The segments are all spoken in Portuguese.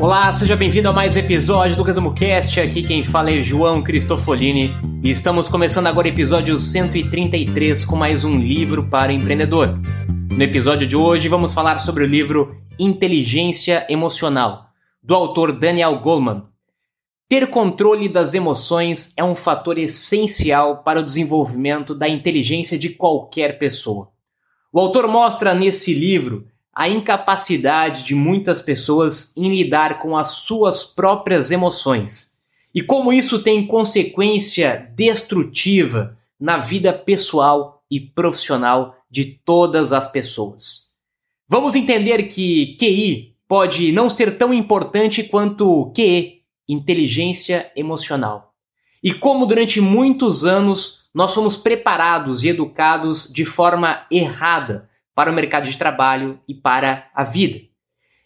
Olá, seja bem-vindo a mais um episódio do Resumo Cast. Aqui quem fala é João Cristofolini e estamos começando agora o episódio 133 com mais um livro para empreendedor. No episódio de hoje vamos falar sobre o livro Inteligência Emocional, do autor Daniel Goleman. Ter controle das emoções é um fator essencial para o desenvolvimento da inteligência de qualquer pessoa. O autor mostra nesse livro a incapacidade de muitas pessoas em lidar com as suas próprias emoções e como isso tem consequência destrutiva na vida pessoal e profissional de todas as pessoas. Vamos entender que QI pode não ser tão importante quanto QE, inteligência emocional. E como durante muitos anos nós somos preparados e educados de forma errada para o mercado de trabalho e para a vida.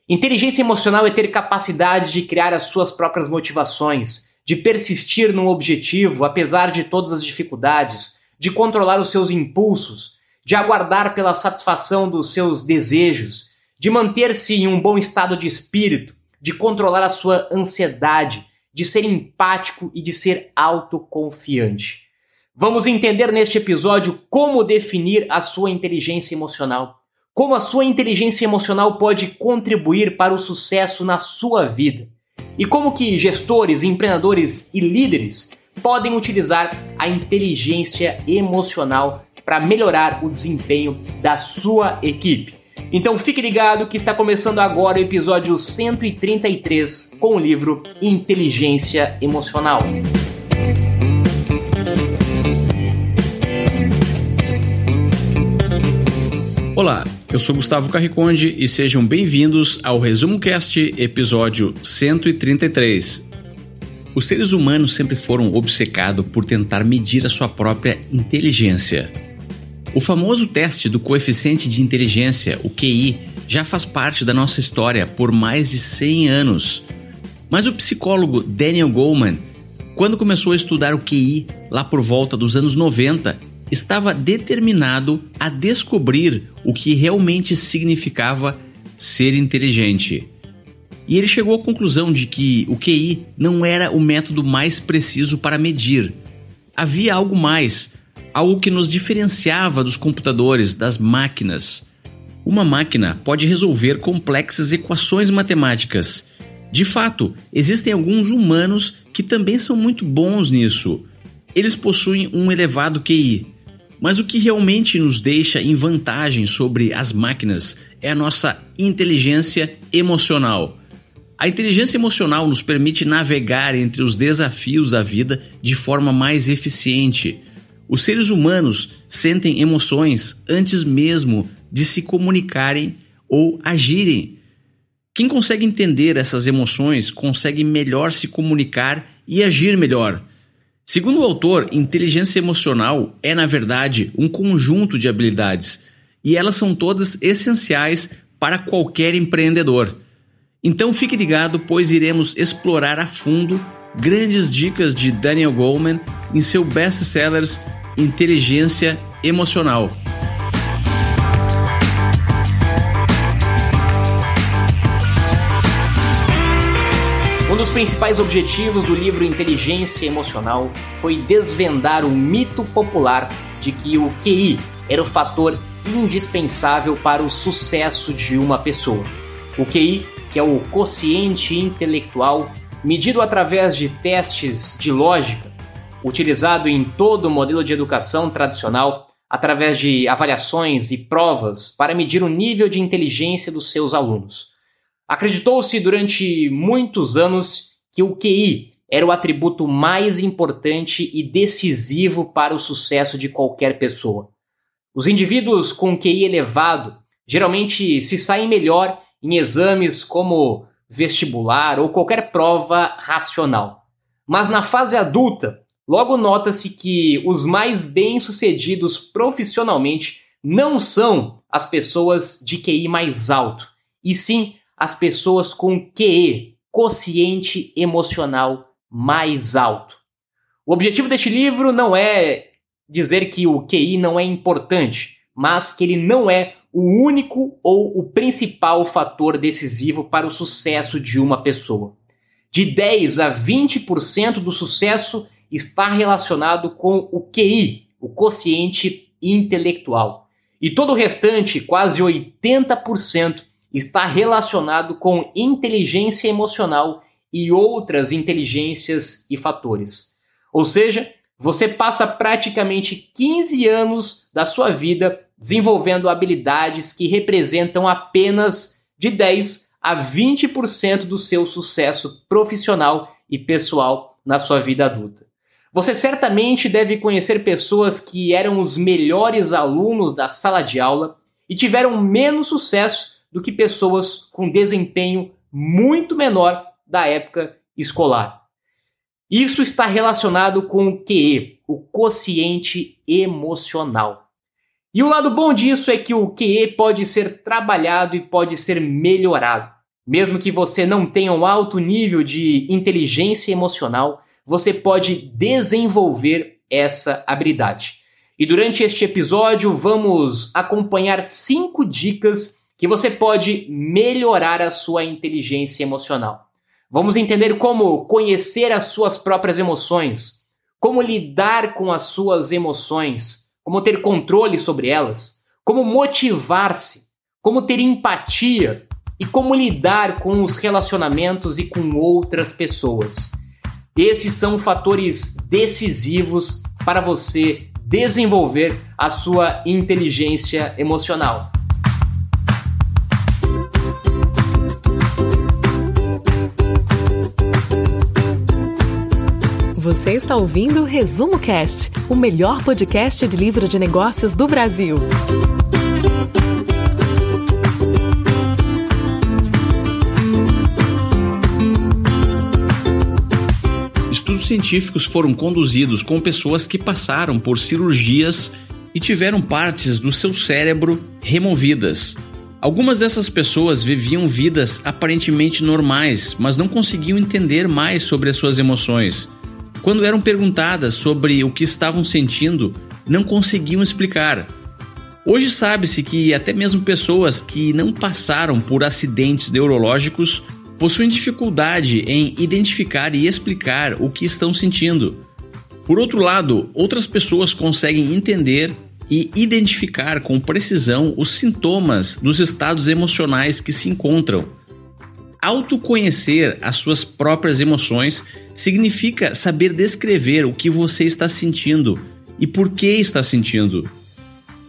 Inteligência emocional é ter capacidade de criar as suas próprias motivações, de persistir num objetivo apesar de todas as dificuldades, de controlar os seus impulsos, de aguardar pela satisfação dos seus desejos, de manter-se em um bom estado de espírito, de controlar a sua ansiedade, de ser empático e de ser autoconfiante. Vamos entender neste episódio como definir a sua inteligência emocional. Como a sua inteligência emocional pode contribuir para o sucesso na sua vida. E como que gestores, empreendedores e líderes podem utilizar a inteligência emocional para melhorar o desempenho da sua equipe. Então fique ligado que está começando agora o episódio 133 com o livro Inteligência Emocional. Olá, eu sou Gustavo Carriconde e sejam bem-vindos ao Resumo Cast, episódio 133. Os seres humanos sempre foram obcecados por tentar medir a sua própria inteligência. O famoso teste do coeficiente de inteligência, o QI, já faz parte da nossa história por mais de 100 anos. Mas o psicólogo Daniel Goleman, quando começou a estudar o QI lá por volta dos anos 90, estava determinado a descobrir o que realmente significava ser inteligente. E ele chegou à conclusão de que o QI não era o método mais preciso para medir. Havia algo mais, algo que nos diferenciava dos computadores, das máquinas. Uma máquina pode resolver complexas equações matemáticas. De fato, existem alguns humanos que também são muito bons nisso. Eles possuem um elevado QI, mas o que realmente nos deixa em vantagem sobre as máquinas é a nossa inteligência emocional. A inteligência emocional nos permite navegar entre os desafios da vida de forma mais eficiente. Os seres humanos sentem emoções antes mesmo de se comunicarem ou agirem. Quem consegue entender essas emoções consegue melhor se comunicar e agir melhor. Segundo o autor, inteligência emocional é, na verdade, um conjunto de habilidades e elas são todas essenciais para qualquer empreendedor. Então fique ligado, pois iremos explorar a fundo grandes dicas de Daniel Goleman em seu best-sellers Inteligência Emocional. Um dos principais objetivos do livro Inteligência Emocional foi desvendar o mito popular de que o QI era o fator indispensável para o sucesso de uma pessoa. O QI, que é o quociente intelectual, medido através de testes de lógica, utilizado em todo o modelo de educação tradicional, através de avaliações e provas para medir o nível de inteligência dos seus alunos. Acreditou-se durante muitos anos que o QI era o atributo mais importante e decisivo para o sucesso de qualquer pessoa. Os indivíduos com QI elevado geralmente se saem melhor em exames como vestibular ou qualquer prova racional. Mas na fase adulta, logo nota-se que os mais bem-sucedidos profissionalmente não são as pessoas de QI mais alto, e sim as pessoas com QE, quociente emocional mais alto. O objetivo deste livro não é dizer que o QI não é importante, mas que ele não é o único ou o principal fator decisivo para o sucesso de uma pessoa. De 10 a 20% do sucesso está relacionado com o QI, o quociente intelectual. E todo o restante, quase 80%, está relacionado com inteligência emocional e outras inteligências e fatores. Ou seja, você passa praticamente 15 anos da sua vida desenvolvendo habilidades que representam apenas de 10 a 20% do seu sucesso profissional e pessoal na sua vida adulta. Você certamente deve conhecer pessoas que eram os melhores alunos da sala de aula e tiveram menos sucesso do que pessoas com desempenho muito menor da época escolar. Isso está relacionado com o QE, o quociente emocional. E o lado bom disso é que o QE pode ser trabalhado e pode ser melhorado. Mesmo que você não tenha um alto nível de inteligência emocional, você pode desenvolver essa habilidade. E durante este episódio, vamos acompanhar cinco dicas que você pode melhorar a sua inteligência emocional. Vamos entender como conhecer as suas próprias emoções, como lidar com as suas emoções como ter controle sobre elas, como motivar-se, como ter empatia e como lidar com os relacionamentos e com outras pessoas. Esses são fatores decisivos para você desenvolver a sua inteligência emocional. Você está ouvindo o Resumo Cast, o melhor podcast de livro de negócios do Brasil. Estudos científicos foram conduzidos com pessoas que passaram por cirurgias e tiveram partes do seu cérebro removidas. Algumas dessas pessoas viviam vidas aparentemente normais, mas não conseguiam entender mais sobre as suas emoções. Quando eram perguntadas sobre o que estavam sentindo, não conseguiam explicar. Hoje sabe-se que até mesmo pessoas que não passaram por acidentes neurológicos possuem dificuldade em identificar e explicar o que estão sentindo. Por outro lado, outras pessoas conseguem entender e identificar com precisão os sintomas dos estados emocionais que se encontram. Autoconhecer as suas próprias emoções significa saber descrever o que você está sentindo e por que está sentindo.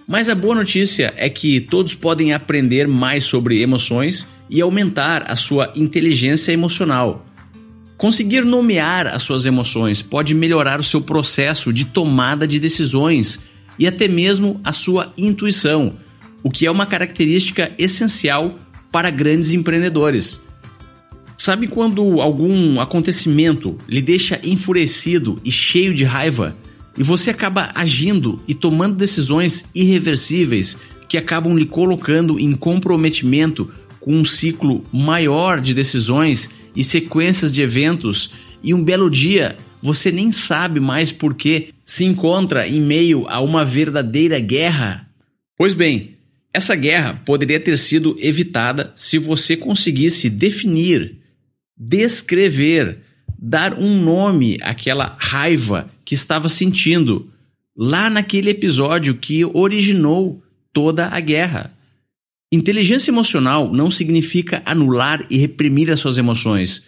Mas a boa notícia é que todos podem aprender mais sobre emoções e aumentar a sua inteligência emocional. Conseguir nomear as suas emoções pode melhorar o seu processo de tomada de decisões e até mesmo a sua intuição, o que é uma característica essencial para grandes empreendedores. Sabe quando algum acontecimento lhe deixa enfurecido e cheio de raiva e você acaba agindo e tomando decisões irreversíveis que acabam lhe colocando em comprometimento com um ciclo maior de decisões e sequências de eventos e um belo dia você nem sabe mais por que se encontra em meio a uma verdadeira guerra? Pois bem, essa guerra poderia ter sido evitada se você conseguisse definir descrever, dar um nome àquela raiva que estava sentindo lá naquele episódio que originou toda a guerra. Inteligência emocional não significa anular e reprimir as suas emoções.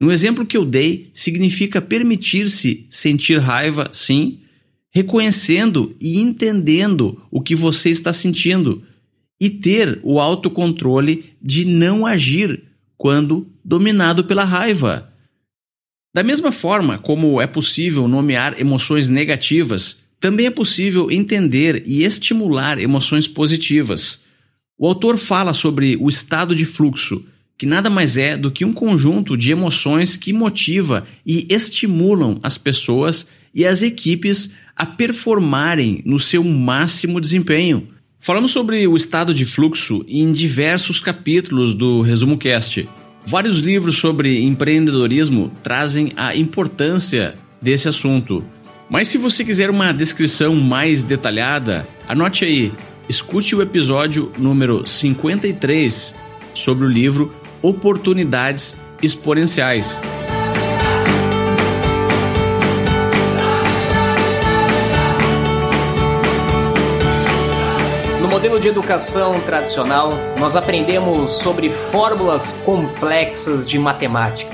No exemplo que eu dei, significa permitir-se sentir raiva, sim, reconhecendo e entendendo o que você está sentindo e ter o autocontrole de não agir quando dominado pela raiva. Da mesma forma como é possível nomear emoções negativas, também é possível entender e estimular emoções positivas. O autor fala sobre o estado de fluxo, que nada mais é do que um conjunto de emoções que motiva e estimulam as pessoas e as equipes a performarem no seu máximo desempenho. Falamos sobre o estado de fluxo em diversos capítulos do Resumo Cast. Vários livros sobre empreendedorismo trazem a importância desse assunto. Mas se você quiser uma descrição mais detalhada, anote aí, escute o episódio número 53 sobre o livro Oportunidades Exponenciais. De educação tradicional, nós aprendemos sobre fórmulas complexas de matemática.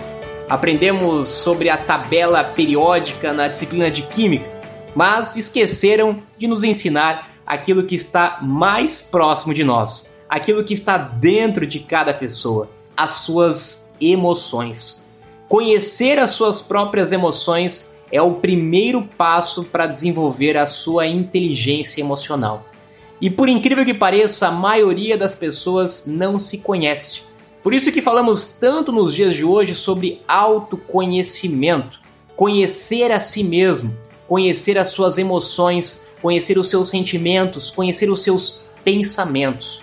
Aprendemos sobre a tabela periódica na disciplina de química, mas esqueceram de nos ensinar aquilo que está mais próximo de nós, aquilo que está dentro de cada pessoa as suas emoções. Conhecer as suas próprias emoções é o primeiro passo para desenvolver a sua inteligência emocional. E por incrível que pareça, a maioria das pessoas não se conhece. Por isso que falamos tanto nos dias de hoje sobre autoconhecimento, conhecer a si mesmo, conhecer as suas emoções, conhecer os seus sentimentos, conhecer os seus pensamentos.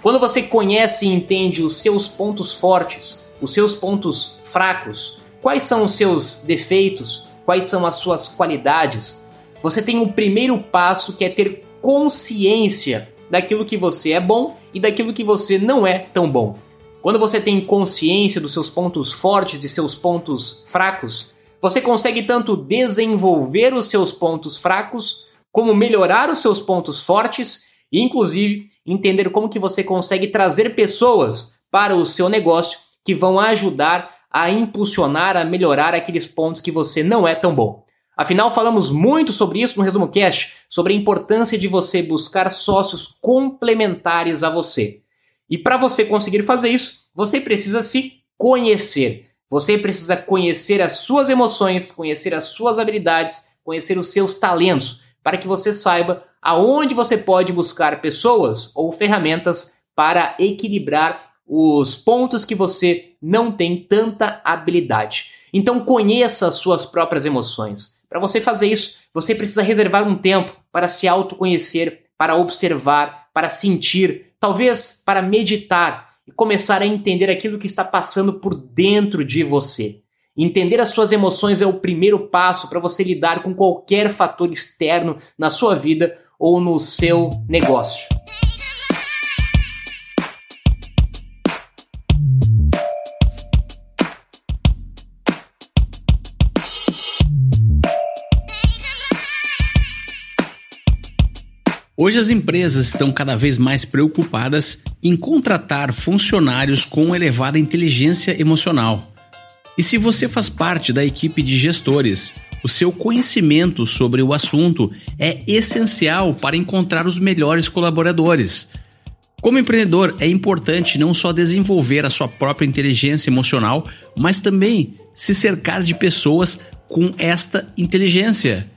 Quando você conhece e entende os seus pontos fortes, os seus pontos fracos, quais são os seus defeitos, quais são as suas qualidades, você tem um primeiro passo que é ter consciência daquilo que você é bom e daquilo que você não é tão bom. Quando você tem consciência dos seus pontos fortes e seus pontos fracos, você consegue tanto desenvolver os seus pontos fracos como melhorar os seus pontos fortes e inclusive entender como que você consegue trazer pessoas para o seu negócio que vão ajudar a impulsionar, a melhorar aqueles pontos que você não é tão bom. Afinal, falamos muito sobre isso no Resumo Cash, sobre a importância de você buscar sócios complementares a você. E para você conseguir fazer isso, você precisa se conhecer. Você precisa conhecer as suas emoções, conhecer as suas habilidades, conhecer os seus talentos, para que você saiba aonde você pode buscar pessoas ou ferramentas para equilibrar os pontos que você não tem tanta habilidade. Então conheça as suas próprias emoções. Para você fazer isso, você precisa reservar um tempo para se autoconhecer, para observar, para sentir, talvez para meditar e começar a entender aquilo que está passando por dentro de você. Entender as suas emoções é o primeiro passo para você lidar com qualquer fator externo na sua vida ou no seu negócio. Hoje as empresas estão cada vez mais preocupadas em contratar funcionários com elevada inteligência emocional. E se você faz parte da equipe de gestores o seu conhecimento sobre o assunto é essencial para encontrar os melhores colaboradores. Como empreendedor, é importante não só desenvolver a sua própria inteligência emocional, mas também se cercar de pessoas com esta inteligência.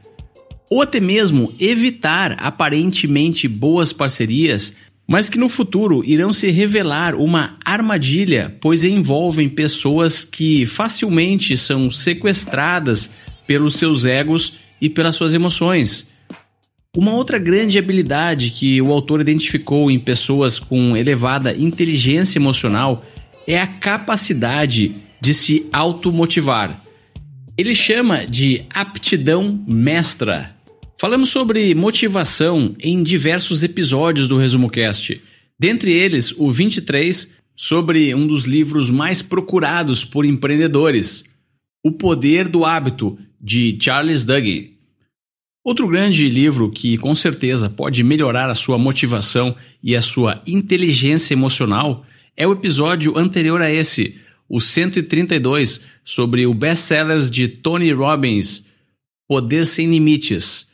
Ou até mesmo evitar aparentemente boas parcerias, mas que no futuro irão se revelar uma armadilha, pois envolvem pessoas que facilmente são sequestradas pelos seus egos e pelas suas emoções. Uma outra grande habilidade que o autor identificou em pessoas com elevada inteligência emocional é a capacidade de se automotivar. Ele chama de aptidão mestra. Falamos sobre motivação em diversos episódios do Resumo Cast, dentre eles o 23 sobre um dos livros mais procurados por empreendedores, O Poder do Hábito, de Charles Duhigg. Outro grande livro que com certeza pode melhorar a sua motivação e a sua inteligência emocional é o episódio anterior a esse, o 132, sobre o best-sellers de Tony Robbins, Poder Sem Limites.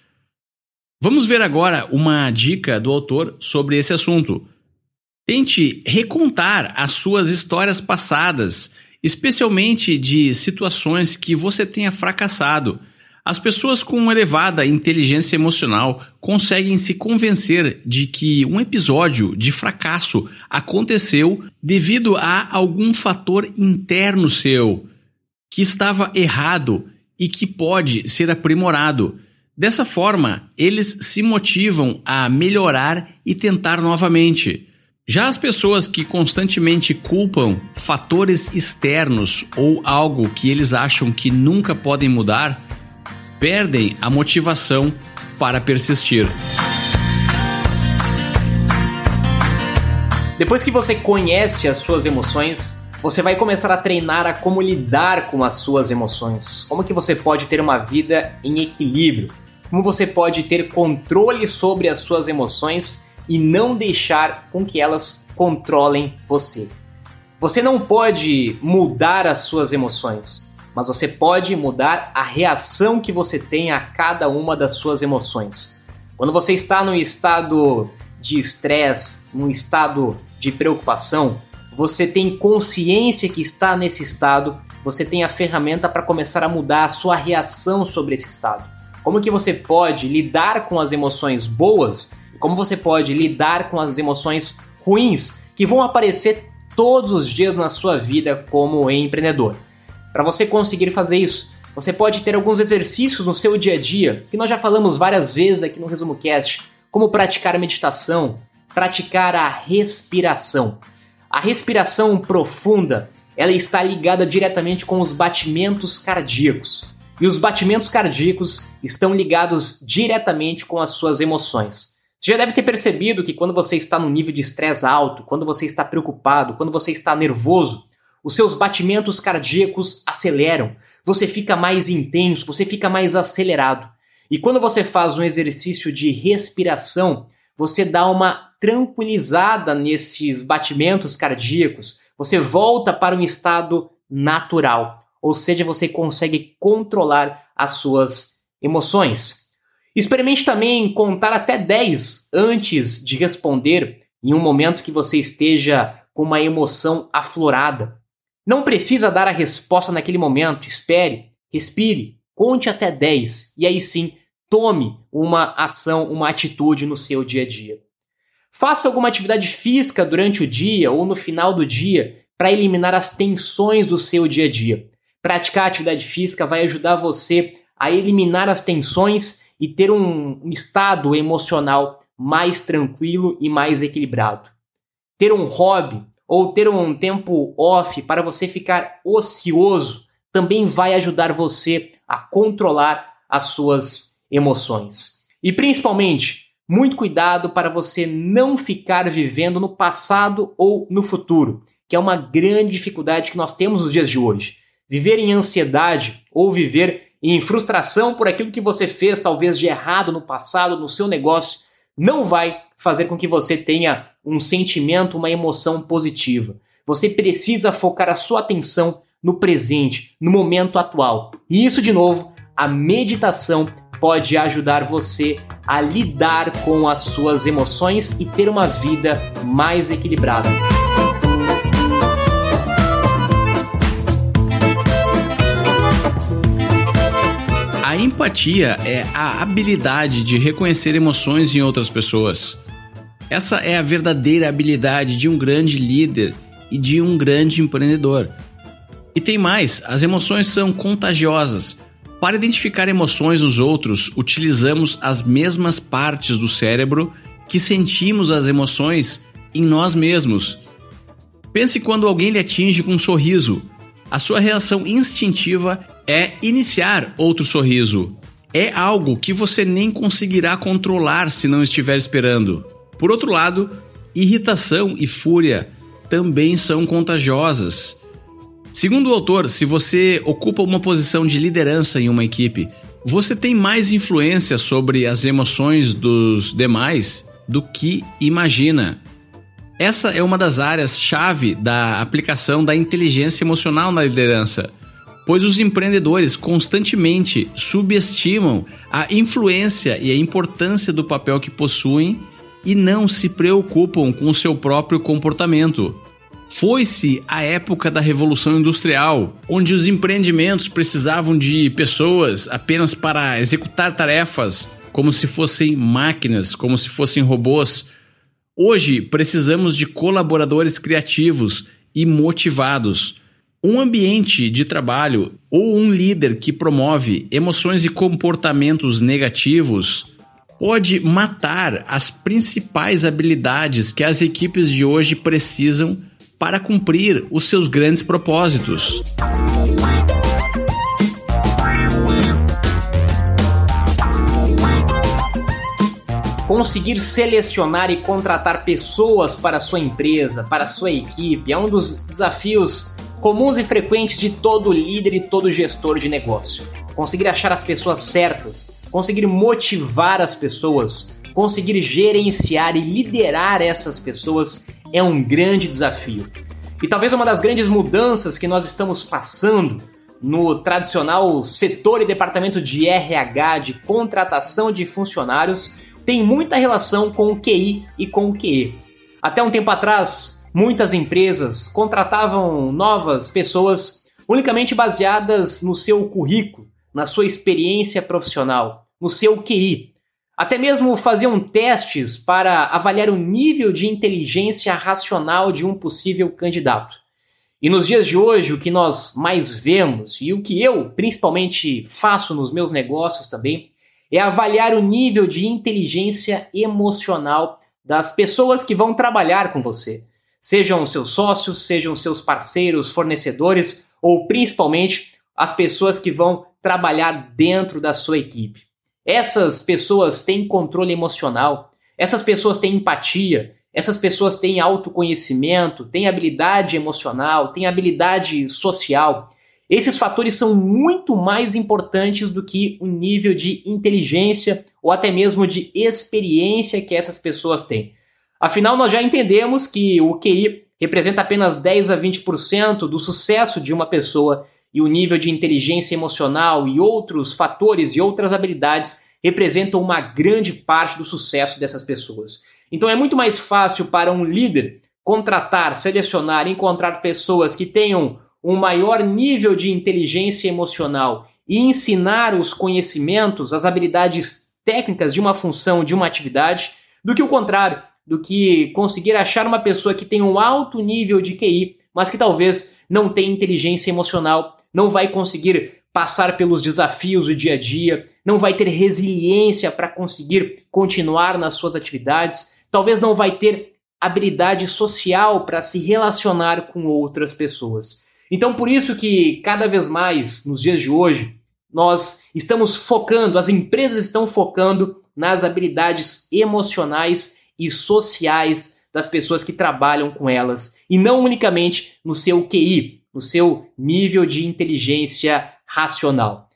Vamos ver agora uma dica do autor sobre esse assunto. Tente recontar as suas histórias passadas especialmente de situações que você tenha fracassado. As pessoas com elevada inteligência emocional conseguem se convencer de que um episódio de fracasso aconteceu devido a algum fator interno seu que estava errado e que pode ser aprimorado. Dessa forma, eles se motivam a melhorar e tentar novamente. Já as pessoas que constantemente culpam fatores externos ou algo que eles acham que nunca podem mudar, perdem a motivação para persistir. Depois que você conhece as suas emoções, você vai começar a treinar a como lidar com as suas emoções. Como que você pode ter uma vida em equilíbrio? Como você pode ter controle sobre as suas emoções e não deixar com que elas controlem você. Você não pode mudar as suas emoções, mas você pode mudar a reação que você tem a cada uma das suas emoções. Quando você está num estado de estresse, num estado de preocupação, você tem consciência que está nesse estado, você tem a ferramenta para começar a mudar a sua reação sobre esse estado. Como que você pode lidar com as emoções boas como você pode lidar com as emoções ruins que vão aparecer todos os dias na sua vida como empreendedor. Para você conseguir fazer isso, você pode ter alguns exercícios no seu dia a dia, que nós já falamos várias vezes aqui no Resumo Cast, como praticar meditação, praticar a respiração. A respiração profunda, ela está ligada diretamente com os batimentos cardíacos. E os batimentos cardíacos estão ligados diretamente com as suas emoções. Você já deve ter percebido que quando você está num nível de estresse alto, quando você está preocupado, quando você está nervoso, os seus batimentos cardíacos aceleram, você fica mais intenso, você fica mais acelerado. E quando você faz um exercício de respiração, você dá uma tranquilizada nesses batimentos cardíacos, você volta para um estado natural, ou seja, você consegue controlar as suas emoções. Experimente também contar até 10 antes de responder em um momento que você esteja com uma emoção aflorada. Não precisa dar a resposta naquele momento, espere, respire, conte até 10 e aí sim tome uma ação, uma atitude no seu dia a dia. Faça alguma atividade física durante o dia ou no final do dia para eliminar as tensões do seu dia a dia. Praticar atividade física vai ajudar você a eliminar as tensões e ter um estado emocional mais tranquilo e mais equilibrado. Ter um hobby ou ter um tempo off para você ficar ocioso também vai ajudar você a controlar as suas emoções. E principalmente, muito cuidado para você não ficar vivendo no passado ou no futuro, que é uma grande dificuldade que nós temos nos dias de hoje. Viver em ansiedade ou viver em frustração por aquilo que você fez, talvez de errado no passado, no seu negócio, não vai fazer com que você tenha um sentimento, uma emoção positiva. Você precisa focar a sua atenção no presente, no momento atual. E isso, de novo, a meditação pode ajudar você a lidar com as suas emoções e ter uma vida mais equilibrada. A empatia é a habilidade de reconhecer emoções em outras pessoas. Essa é a verdadeira habilidade de um grande líder e de um grande empreendedor. E tem mais: as emoções são contagiosas. Para identificar emoções nos outros, utilizamos as mesmas partes do cérebro que sentimos as emoções em nós mesmos. Pense quando alguém lhe atinge com um sorriso. A sua reação instintiva é iniciar outro sorriso. É algo que você nem conseguirá controlar se não estiver esperando. Por outro lado, irritação e fúria também são contagiosas. Segundo o autor, se você ocupa uma posição de liderança em uma equipe, você tem mais influência sobre as emoções dos demais do que imagina. Essa é uma das áreas-chave da aplicação da inteligência emocional na liderança pois os empreendedores constantemente subestimam a influência e a importância do papel que possuem e não se preocupam com o seu próprio comportamento. Foi-se a época da Revolução Industrial, onde os empreendimentos precisavam de pessoas apenas para executar tarefas como se fossem máquinas, como se fossem robôs. Hoje precisamos de colaboradores criativos e motivados. Um ambiente de trabalho ou um líder que promove emoções e comportamentos negativos pode matar as principais habilidades que as equipes de hoje precisam para cumprir os seus grandes propósitos. Conseguir selecionar e contratar pessoas para sua empresa, para sua equipe, é um dos desafios comuns e frequentes de todo líder e todo gestor de negócio. Conseguir achar as pessoas certas, conseguir motivar as pessoas, conseguir gerenciar e liderar essas pessoas é um grande desafio. E talvez uma das grandes mudanças que nós estamos passando no tradicional setor e departamento de RH, de contratação de funcionários, tem muita relação com o QI e com o QE. Até um tempo atrás, muitas empresas contratavam novas pessoas unicamente baseadas no seu currículo, na sua experiência profissional, no seu QI. Até mesmo faziam testes para avaliar o nível de inteligência racional de um possível candidato. E nos dias de hoje, o que nós mais vemos, e o que eu principalmente faço nos meus negócios também, é avaliar o nível de inteligência emocional das pessoas que vão trabalhar com você. Sejam seus sócios, sejam seus parceiros, fornecedores ou principalmente as pessoas que vão trabalhar dentro da sua equipe. Essas pessoas têm controle emocional, essas pessoas têm empatia, essas pessoas têm autoconhecimento, têm habilidade emocional, têm habilidade social. Esses fatores são muito mais importantes do que o nível de inteligência ou até mesmo de experiência que essas pessoas têm. Afinal, nós já entendemos que o QI representa apenas 10 a 20% do sucesso de uma pessoa e o nível de inteligência emocional e outros fatores e outras habilidades representam uma grande parte do sucesso dessas pessoas. Então é muito mais fácil para um líder contratar, selecionar, encontrar pessoas que tenham um maior nível de inteligência emocional e ensinar os conhecimentos, as habilidades técnicas de uma função, de uma atividade, do que o contrário, do que conseguir achar uma pessoa que tem um alto nível de QI, mas que talvez não tenha inteligência emocional, não vai conseguir passar pelos desafios do dia a dia, não vai ter resiliência para conseguir continuar nas suas atividades, talvez não vai ter habilidade social para se relacionar com outras pessoas. Então, por isso que cada vez mais, nos dias de hoje, nós estamos focando, as empresas estão focando nas habilidades emocionais e sociais das pessoas que trabalham com elas, e não unicamente no seu QI, no seu nível de inteligência racional.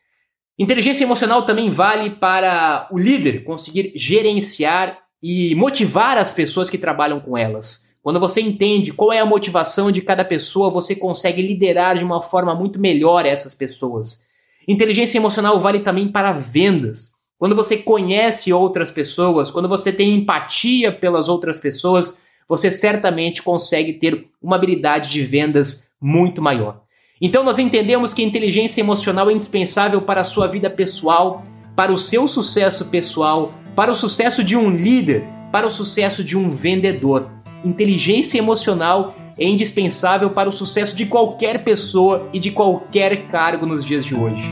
Inteligência emocional também vale para o líder conseguir gerenciar e motivar as pessoas que trabalham com elas. Quando você entende qual é a motivação de cada pessoa, você consegue liderar de uma forma muito melhor essas pessoas. Inteligência emocional vale também para vendas. Quando você conhece outras pessoas, quando você tem empatia pelas outras pessoas, você certamente consegue ter uma habilidade de vendas muito maior. Então nós entendemos que inteligência emocional é indispensável para a sua vida pessoal, para o seu sucesso pessoal, para o sucesso de um líder, para o sucesso de um vendedor inteligência emocional é indispensável para o sucesso de qualquer pessoa e de qualquer cargo nos dias de hoje.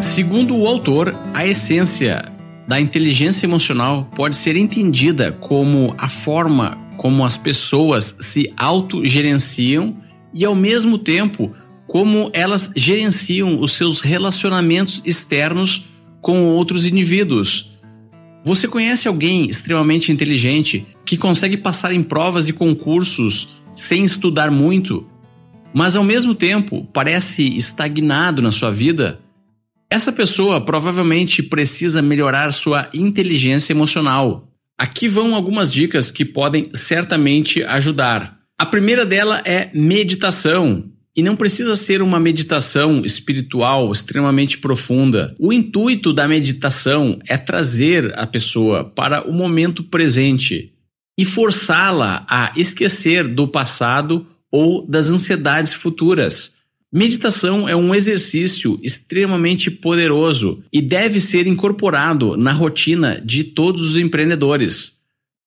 Segundo o autor, a essência da inteligência emocional pode ser entendida como a forma como as pessoas se autogerenciam e, ao mesmo tempo, como elas gerenciam os seus relacionamentos externos com outros indivíduos. Você conhece alguém extremamente inteligente que consegue passar em provas e concursos sem estudar muito, mas ao mesmo tempo parece estagnado na sua vida? Essa pessoa provavelmente precisa melhorar sua inteligência emocional. Aqui vão algumas dicas que podem certamente ajudar. A primeira dela é meditação. E não precisa ser uma meditação espiritual extremamente profunda. O intuito da meditação é trazer a pessoa para o momento presente e forçá-la a esquecer do passado ou das ansiedades futuras. Meditação é um exercício extremamente poderoso e deve ser incorporado na rotina de todos os empreendedores.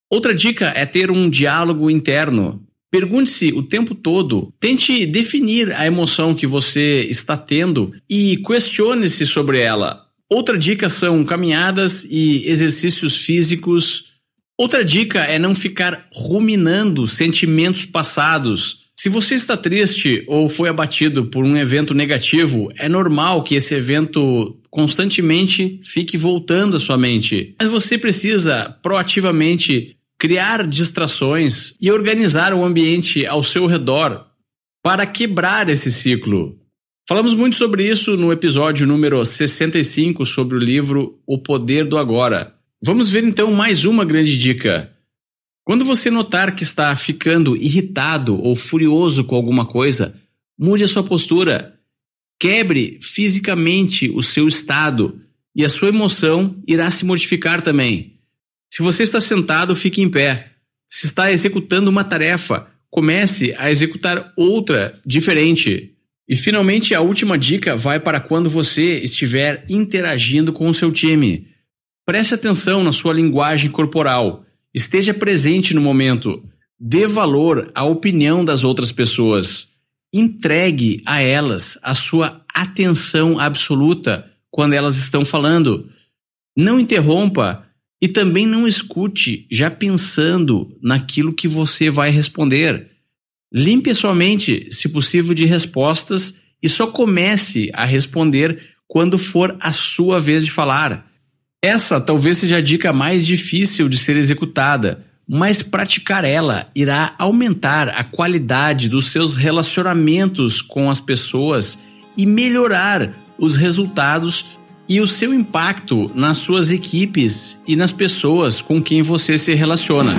Outra dica é ter um diálogo interno. Pergunte-se o tempo todo, tente definir a emoção que você está tendo e questione-se sobre ela. Outra dica são caminhadas e exercícios físicos. Outra dica é não ficar ruminando sentimentos passados. Se você está triste ou foi abatido por um evento negativo, é normal que esse evento constantemente fique voltando à sua mente. Mas você precisa proativamente criar distrações e organizar o ambiente ao seu redor para quebrar esse ciclo. Falamos muito sobre isso no episódio número 65 sobre o livro O Poder do Agora. Vamos ver então mais uma grande dica. Quando você notar que está ficando irritado ou furioso com alguma coisa, mude a sua postura. Quebre fisicamente o seu estado e a sua emoção irá se modificar também. Se você está sentado, fique em pé. Se está executando uma tarefa, comece a executar outra diferente. E finalmente, a última dica vai para quando você estiver interagindo com o seu time. Preste atenção na sua linguagem corporal. Esteja presente no momento. Dê valor à opinião das outras pessoas. Entregue a elas a sua atenção absoluta quando elas estão falando. Não interrompa e também não escute já pensando naquilo que você vai responder. Limpe a sua mente, se possível, de respostas e só comece a responder quando for a sua vez de falar. Essa talvez seja a dica mais difícil de ser executada, mas praticar ela irá aumentar a qualidade dos seus relacionamentos com as pessoas e melhorar os resultados e o seu impacto nas suas equipes e nas pessoas com quem você se relaciona.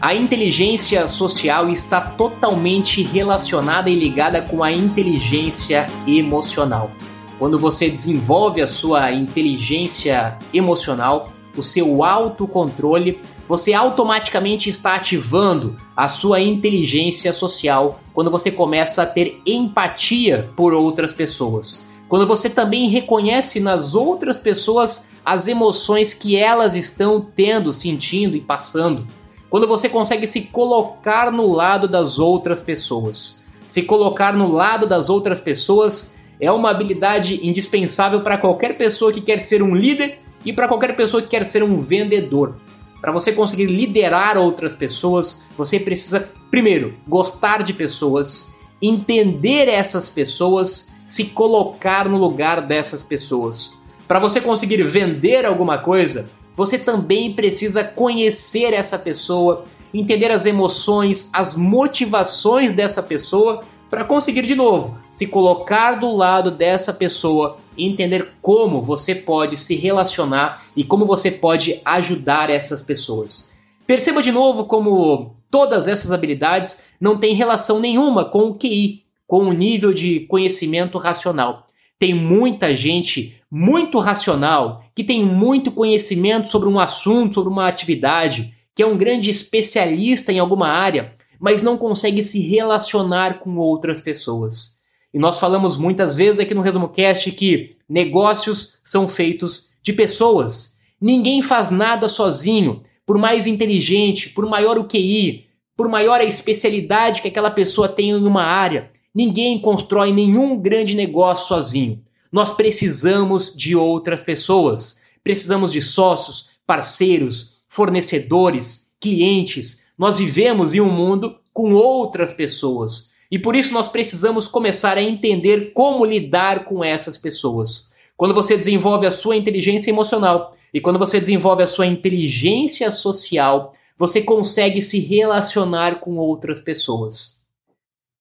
A inteligência social está totalmente relacionada e ligada com a inteligência emocional. Quando você desenvolve a sua inteligência emocional, o seu autocontrole, você automaticamente está ativando a sua inteligência social quando você começa a ter empatia por outras pessoas. Quando você também reconhece nas outras pessoas as emoções que elas estão tendo, sentindo e passando. Quando você consegue se colocar no lado das outras pessoas. Se colocar no lado das outras pessoas é uma habilidade indispensável para qualquer pessoa que quer ser um líder e para qualquer pessoa que quer ser um vendedor. Para você conseguir liderar outras pessoas, você precisa, primeiro, gostar de pessoas, entender essas pessoas, se colocar no lugar dessas pessoas. Para você conseguir vender alguma coisa, você também precisa conhecer essa pessoa, entender as emoções, as motivações dessa pessoa para conseguir de novo se colocar do lado dessa pessoa entender como você pode se relacionar e como você pode ajudar essas pessoas. Perceba de novo como todas essas habilidades não têm relação nenhuma com o QI, com o nível de conhecimento racional. Tem muita gente muito racional que tem muito conhecimento sobre um assunto, sobre uma atividade, que é um grande especialista em alguma área, mas não consegue se relacionar com outras pessoas. E nós falamos muitas vezes aqui no Resumo Cast que negócios são feitos de pessoas. Ninguém faz nada sozinho, por mais inteligente, por maior o QI, por maior a especialidade que aquela pessoa tenha em uma área. Ninguém constrói nenhum grande negócio sozinho. Nós precisamos de outras pessoas. Precisamos de sócios, parceiros, fornecedores, clientes, nós vivemos em um mundo com outras pessoas. E por isso nós precisamos começar a entender como lidar com essas pessoas. Quando você desenvolve a sua inteligência emocional e quando você desenvolve a sua inteligência social, você consegue se relacionar com outras pessoas.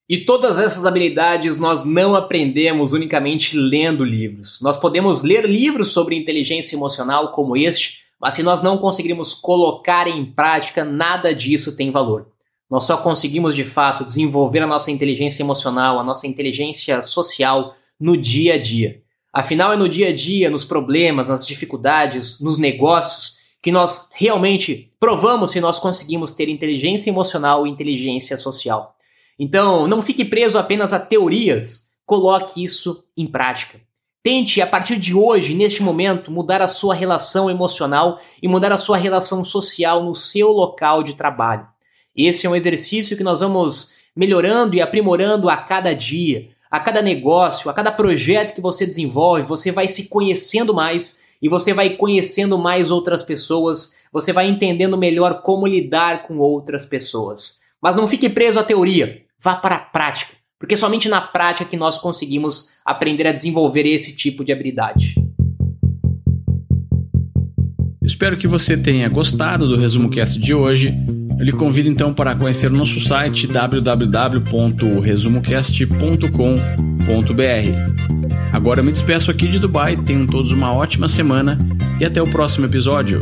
E todas essas habilidades nós não aprendemos unicamente lendo livros. Nós podemos ler livros sobre inteligência emocional como este, mas se nós não conseguirmos colocar em prática, nada disso tem valor. Nós só conseguimos de fato desenvolver a nossa inteligência emocional, a nossa inteligência social no dia a dia. Afinal, é no dia a dia, nos problemas, nas dificuldades, nos negócios, que nós realmente provamos se nós conseguimos ter inteligência emocional e inteligência social. Então, não fique preso apenas a teorias, coloque isso em prática. Tente, a partir de hoje, neste momento, mudar a sua relação emocional e mudar a sua relação social no seu local de trabalho. Esse é um exercício que nós vamos melhorando e aprimorando a cada dia, a cada negócio, a cada projeto que você desenvolve, você vai se conhecendo mais e você vai conhecendo mais outras pessoas, você vai entendendo melhor como lidar com outras pessoas. Mas não fique preso à teoria, vá para a prática, porque somente na prática que nós conseguimos aprender a desenvolver esse tipo de habilidade. Espero que você tenha gostado do resumo cast de hoje. Eu lhe convido então para conhecer nosso site www.resumocast.com.br. Agora eu me despeço aqui de Dubai, tenham todos uma ótima semana e até o próximo episódio.